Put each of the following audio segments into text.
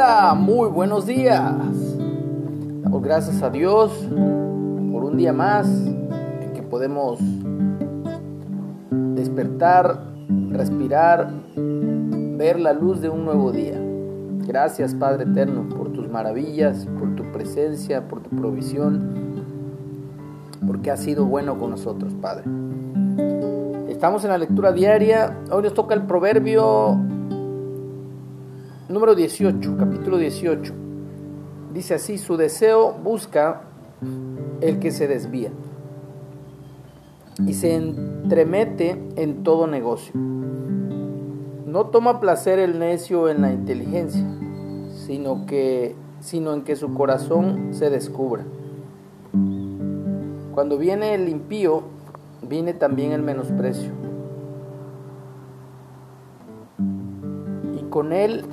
Hola, muy buenos días. Damos gracias a Dios por un día más en que podemos despertar, respirar, ver la luz de un nuevo día. Gracias Padre Eterno por tus maravillas, por tu presencia, por tu provisión, porque has sido bueno con nosotros, Padre. Estamos en la lectura diaria. Hoy nos toca el proverbio número 18, capítulo 18. Dice así, su deseo busca el que se desvía y se entremete en todo negocio. No toma placer el necio en la inteligencia, sino que sino en que su corazón se descubra. Cuando viene el impío, viene también el menosprecio. Y con él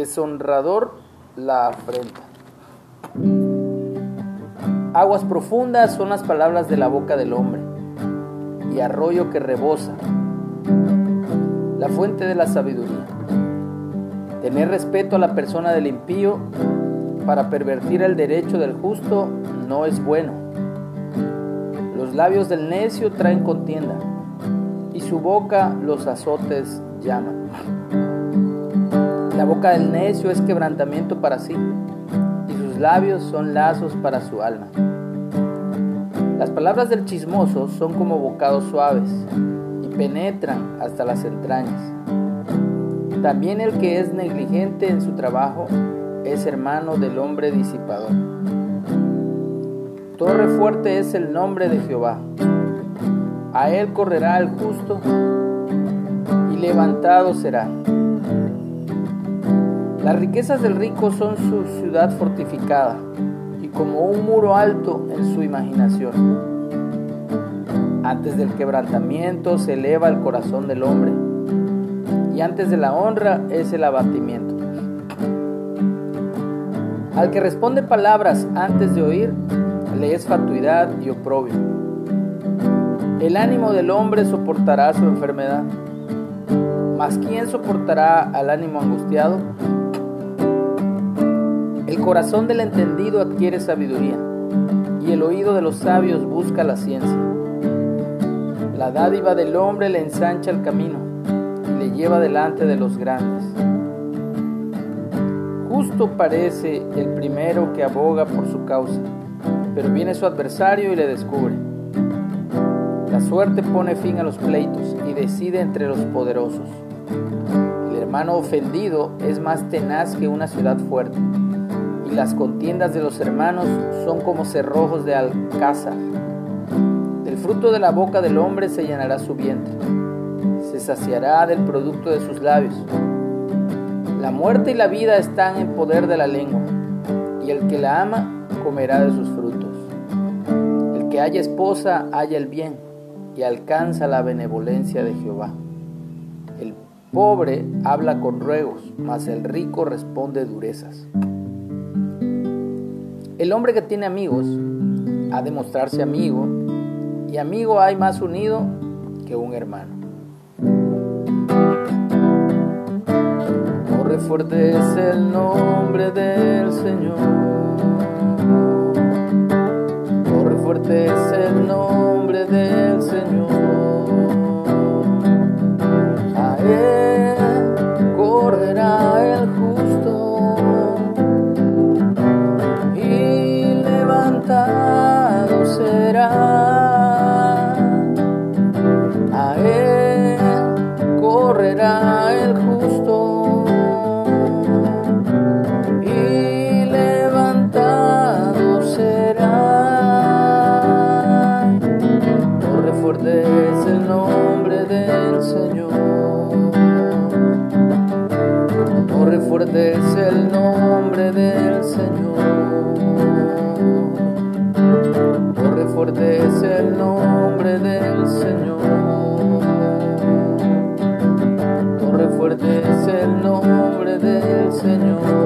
deshonrador la afrenta. Aguas profundas son las palabras de la boca del hombre y arroyo que rebosa, la fuente de la sabiduría. Tener respeto a la persona del impío para pervertir el derecho del justo no es bueno. Los labios del necio traen contienda y su boca los azotes llaman. La boca del necio es quebrantamiento para sí, y sus labios son lazos para su alma. Las palabras del chismoso son como bocados suaves y penetran hasta las entrañas. También el que es negligente en su trabajo es hermano del hombre disipador. Torre fuerte es el nombre de Jehová. A él correrá el justo y levantado será. Las riquezas del rico son su ciudad fortificada y como un muro alto en su imaginación. Antes del quebrantamiento se eleva el corazón del hombre y antes de la honra es el abatimiento. Al que responde palabras antes de oír, le es fatuidad y oprobio. El ánimo del hombre soportará su enfermedad, mas ¿quién soportará al ánimo angustiado? El corazón del entendido adquiere sabiduría y el oído de los sabios busca la ciencia. La dádiva del hombre le ensancha el camino y le lleva delante de los grandes. Justo parece el primero que aboga por su causa, pero viene su adversario y le descubre. La suerte pone fin a los pleitos y decide entre los poderosos. El hermano ofendido es más tenaz que una ciudad fuerte y las contiendas de los hermanos son como cerrojos de alcázar. Del fruto de la boca del hombre se llenará su vientre, se saciará del producto de sus labios. La muerte y la vida están en poder de la lengua, y el que la ama comerá de sus frutos. El que haya esposa haya el bien y alcanza la benevolencia de Jehová. El pobre habla con ruegos, mas el rico responde durezas. El hombre que tiene amigos ha de mostrarse amigo, y amigo hay más unido que un hermano. Corre fuerte es el nombre del Señor. Corre fuerte es será. Señor. Torre fuerte es el nombre del Señor.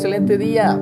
Excelente día.